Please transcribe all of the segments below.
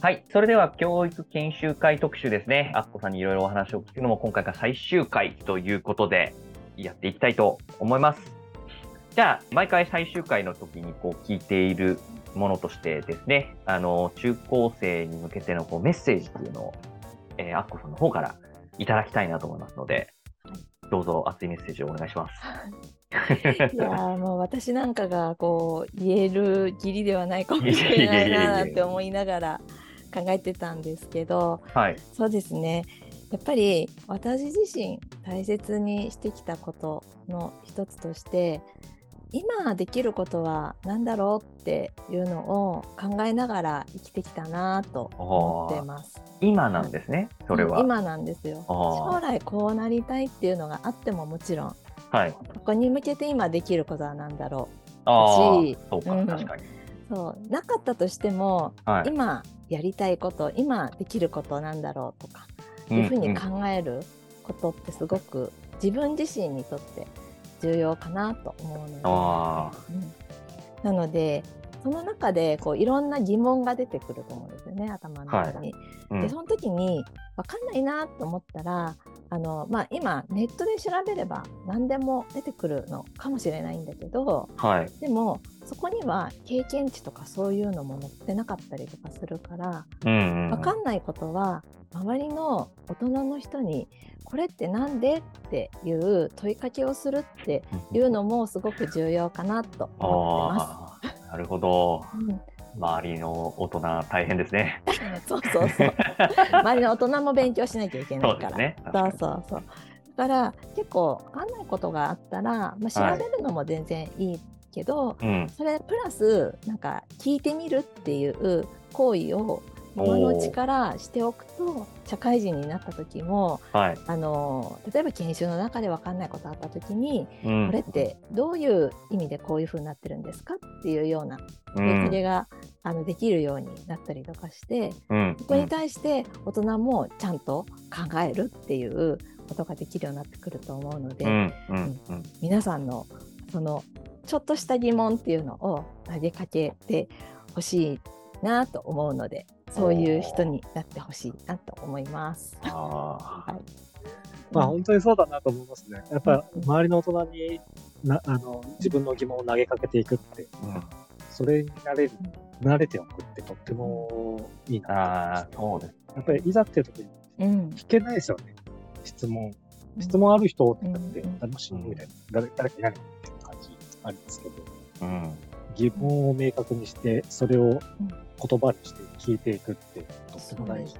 はい。それでは、教育研修会特集ですね。アッコさんにいろいろお話を聞くのも今回が最終回ということで、やっていきたいと思います。じゃあ、毎回最終回の時にこう聞いているものとしてですね、あの、中高生に向けてのこうメッセージっていうのを、えー、アッコさんの方からいただきたいなと思いますので、どうぞ熱いメッセージをお願いします。いやもう私なんかがこう言える義理ではないかもしれないなって思いながら考えてたんですけど、はい、そうですねやっぱり私自身大切にしてきたことの一つとして今できることは何だろうっていうのを考えながら生きてきたなと思ってます。今なんですね、それは。今なんですよ。将来こうなりたいっていうのがあってももちろん、はい、ここに向けて今できることは何だろうし、そうか、うん、確かに。そうなかったとしても、はい、今やりたいこと今できることなんだろうとかいうふうに考えることってすごく自分自身にとって重要かなと思うので、うん、なのでその中でこういろんな疑問が出てくると思うんですよね頭の中に。はい。うん、でその時に分かんないなと思ったらあの、まあ、今ネットで調べれば何でも出てくるのかもしれないんだけど、はい、でもそこには経験値とかそういうのも載ってなかったりとかするから、うんうん、分かんないことは周りの大人の人にこれって何でっていう問いかけをするっていうのもすごく重要かなと思ってます。なるほど、うん周りの大人大変ですね。そうそうそう。周りの大人も勉強しなきゃいけないから。そう、ね、そうそうそう。だから結構分かんないことがあったら、まあ、調べるのも全然いいけど、はいうん、それプラスなんか聞いてみるっていう行為を今のうちからしておくと社会人になった時も、はい、あの例えば研修の中で分かんないことあった時に、うん、これってどういう意味でこういうふうになってるんですかっていうような問いかけが、あのできるようになったりとかして、うん、そこに対して大人もちゃんと考えるっていうことができるようになってくると思うので、うん皆さんのそのちょっとした疑問っていうのを投げかけてほしいなと思うのでそういう人になってほしいなと思います。はい、まあ本当にそうだなと思いますね。やっぱ周りの大人になあの自分の疑問を投げかけていくって、うん、それになれる、慣れておくってとってもいいな。と思います、ね。やっぱりいざっていう時に聞けないですよね、うん、質問。質問ある人って言って誰も知らないみたいな、誰誰かいないあるんですけど、うん、疑問を明確にして、それを言葉にして聞いていくってとっても大事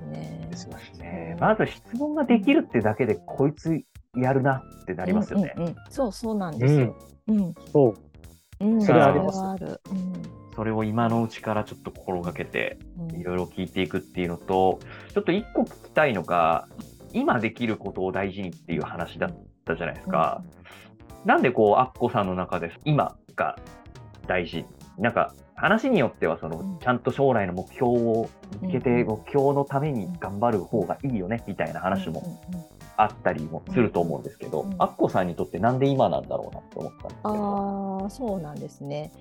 ですよね。まず質問ができるってだけで、こいつやるなってなりますよね。うんうんうん、そうそうなんですよ。うん、そう。うん、それあります。あるうん、それを今のうちからちょっと心がけて、いろいろ聞いていくっていうのと、ちょっと一個聞きたいのが、今できることを大事にっていう話だったじゃないですか。なんでこう、アッコさんの中で今が大事？なんか話によってはそのちゃんと将来の目標を見つけて目標のために頑張る方がいいよねみたいな話もあったりもすると思うんですけど、アッコさんにとってなんで今なんだろうなって思ったんですけど。あそうなんですね。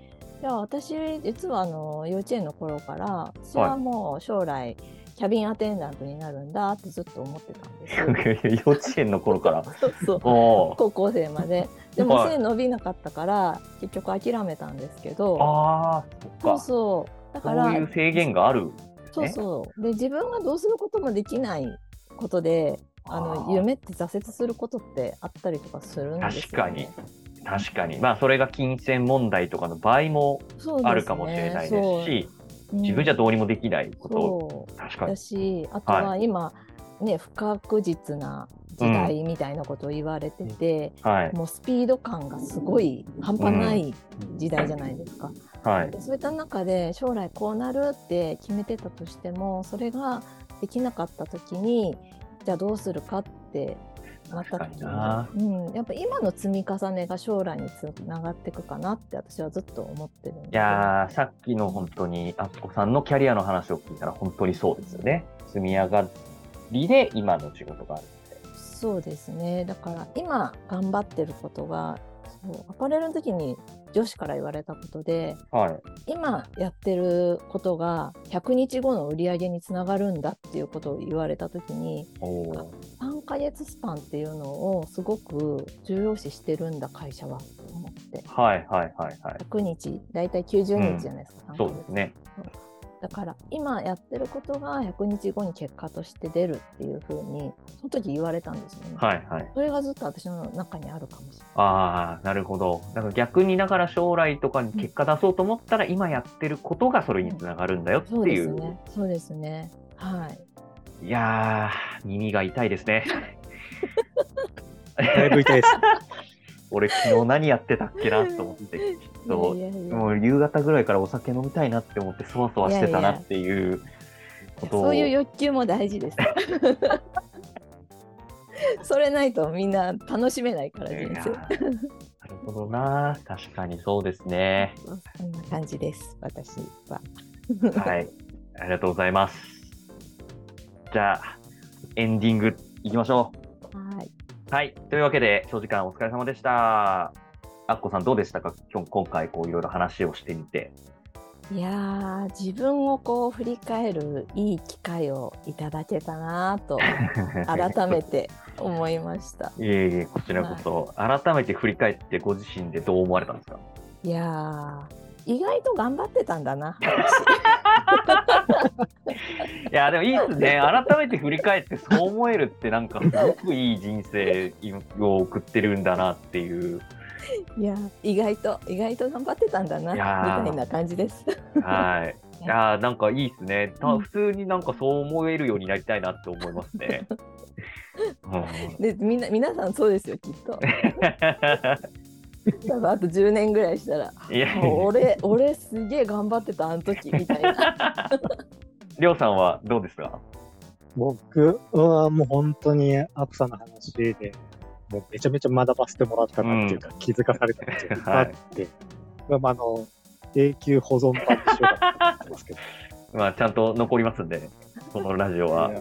いや私実はあの幼稚園の頃からそれはもう将来、キャビンアテンダントになるんだってずっと思ってたんです。幼稚園の頃から。そうそう高校生まで。でも背伸びなかったから結局諦めたんですけど。あそうそう。だからそういう制限がある、ね、そうそう。で自分がどうすることもできないことであの夢って挫折することってあったりとかするんですよ、ね、確かに。確かに。まあそれが金銭問題とかの場合もあるかもしれないですし、ね、自分じゃどうにもできないこと、う。ん、確かに。だしあとは今、はい、ね不確実な時代みたいなことを言われてて、うん。はい、もうスピード感がすごい半端ない時代じゃないですか。はい、そういった中で将来こうなるって決めてたとしてもそれができなかった時にじゃあどうするかってな。ったうん、やっぱ今の積み重ねが将来につながっていくかなって私はずっと思ってるんでいやさっきの本当にあっこさんのキャリアの話を聞いたら本当にそうですよね。積み上がりで今の仕事があるそうですね。だから今頑張ってることがそうアパレルの時に上司から言われたことで、はい、今やってることが100日後の売り上げにつながるんだっていうことを言われた時に3ヶ月スパンっていうのをすごく重要視してるんだ会社はと思って。はいはいはいはい。100日大体90日じゃないですか。うん、そうですね。だから今やってることが100日後に結果として出るっていうふうにその時言われたんですよね。はいはい。それがずっと私の中にあるかもしれない。ああ、なるほど。だから逆にだから将来とかに結果出そうと思ったら、今やってることがそれにつながるんだよっていう。うん、そうですね。そうですね。はい。いやー、耳が痛いですね。だいぶ痛いです。俺昨日何やってたっけなと思ってきっと。もう夕方ぐらいからお酒飲みたいなって思ってそわそわしてたなっていうことを。そういう欲求も大事です。それないとみんな楽しめないから人生。なるほどな。確かにそうですね。そんな感じです私は。はい。ありがとうございますじゃあエンディングいきましょう。はい。はい。というわけで、長時間お疲れ様でした。あっこさん、どうでしたか？今今回、こう、いろいろ話をしてみて。いや自分をこう振り返るいい機会をいただけたなと 改めて思いました。いえいえこちらこそ、はい、改めて振り返ってご自身でどう思われたんですか？いや意外と頑張ってたんだな いやでもいいですね。改めて振り返ってそう思えるってなんかすごくいい人生を送ってるんだなっていう。いや意外と意外と頑張ってたんだなみたいな感じです。はい。いやなんかいいですね、普通になんかそう思えるようになりたいなって思いますね。うん、でみんな皆さんそうですよきっと。多分あと10年ぐらいしたらいや俺俺すげえ頑張ってたあの時みたいな。りょうさんはどうですか？僕はもう本当にアクさんの話でもうめちゃめちゃ学ばせてもらったなっていうか、うん、気づかされたっていうかあって、はい、まあ、あの永久保存版にしようかなと思ってますけど。まあちゃんと残りますんで、このラジオは。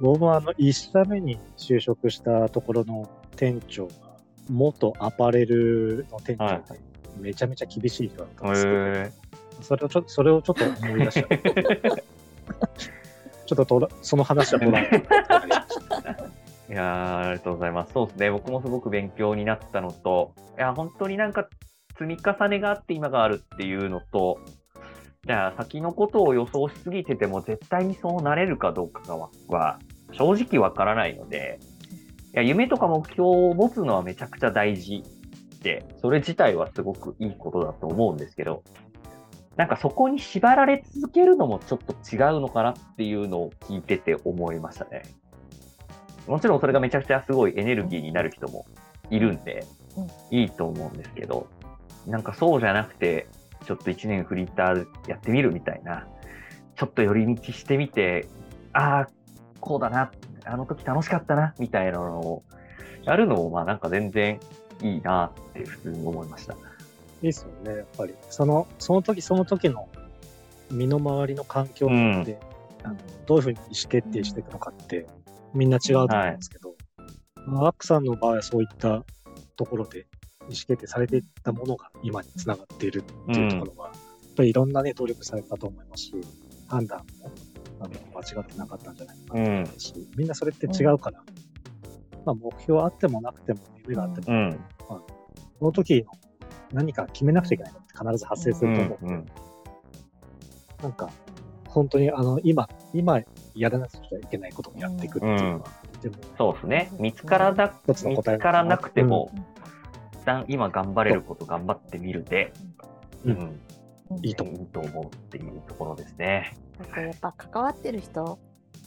僕もあの1社目に就職したところの店長が元アパレルの店長で、めちゃめちゃ厳しい人だったんですけど、はい、それをちょそれをちょっと思い出した。ちょっととらその話はもら いやありがとうございます。そうですね。僕もすごく勉強になったのと、いや、本当になんか積み重ねがあって今があるっていうのと、じゃあ先のことを予想しすぎてても絶対にそうなれるかどうかは正直わからないので、いや、夢とか目標を持つのはめちゃくちゃ大事で、それ自体はすごくいいことだと思うんですけど、なんかそこに縛られ続けるのもちょっと違うのかなっていうのを聞いてて思いましたね。もちろんそれがめちゃくちゃすごいエネルギーになる人もいるんで、いいと思うんですけど、なんかそうじゃなくて、ちょっと1年フリーターやってみるみたいな、ちょっと寄り道してみて、ああ、こうだな、あの時楽しかったな、みたいなのをやるのも、まあなんか全然いいなって普通に思いました。いいですよね、やっぱり。その、その時その時の身の回りの環境って、うん、あのどういうふうに意思決定していくのかって、みんな違うと思うんですけど、はい、アックさんの場合はそういったところで意思決定されていったものが今につながっているっていうところは、うん、やっぱりいろんなね、努力されたと思いますし、判断もあの間違ってなかったんじゃないかなと思いますし、うん、みんなそれって違うから、まあ、目標あってもなくても夢があっても、うん、まあ、その時の何か決めなくちゃいけないのって必ず発生すると思う。うんうん、なんか本当にあの今今やらなくちゃいけないこともやっていくっていうのは、うん、そうですね。見つからな見つからなくても、一旦今頑張れること頑張ってみるで、うんいいと思うっていうところですね。なんかやっぱ関わってる人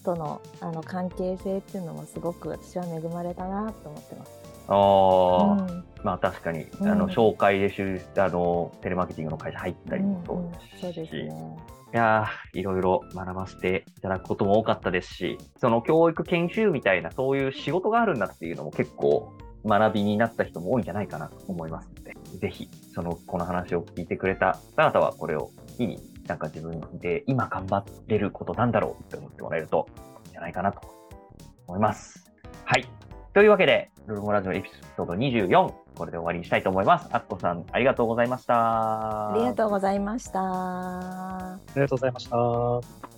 とのあの関係性っていうのもすごく私は恵まれたなと思ってます。ああ、うん、まあ確かに、あの紹介でしゅあのテレマーケティングの会社入ったりもそうですし、うんうん、そうですね。いやいろいろ学ばせていただくことも多かったですし、その教育研修みたいなそういう仕事があるんだっていうのも結構学びになった人も多いんじゃないかなと思いますので、ぜひ、その、この話を聞いてくれたあなたはこれを機になんか自分で今頑張れることなんだろうって思ってもらえるといいんじゃないかなと思います。はい。というわけで、ルルモラジオエピソード24、これで終わりにしたいと思います。あっこさん、ありがとうございました。ありがとうございました。ありがとうございました。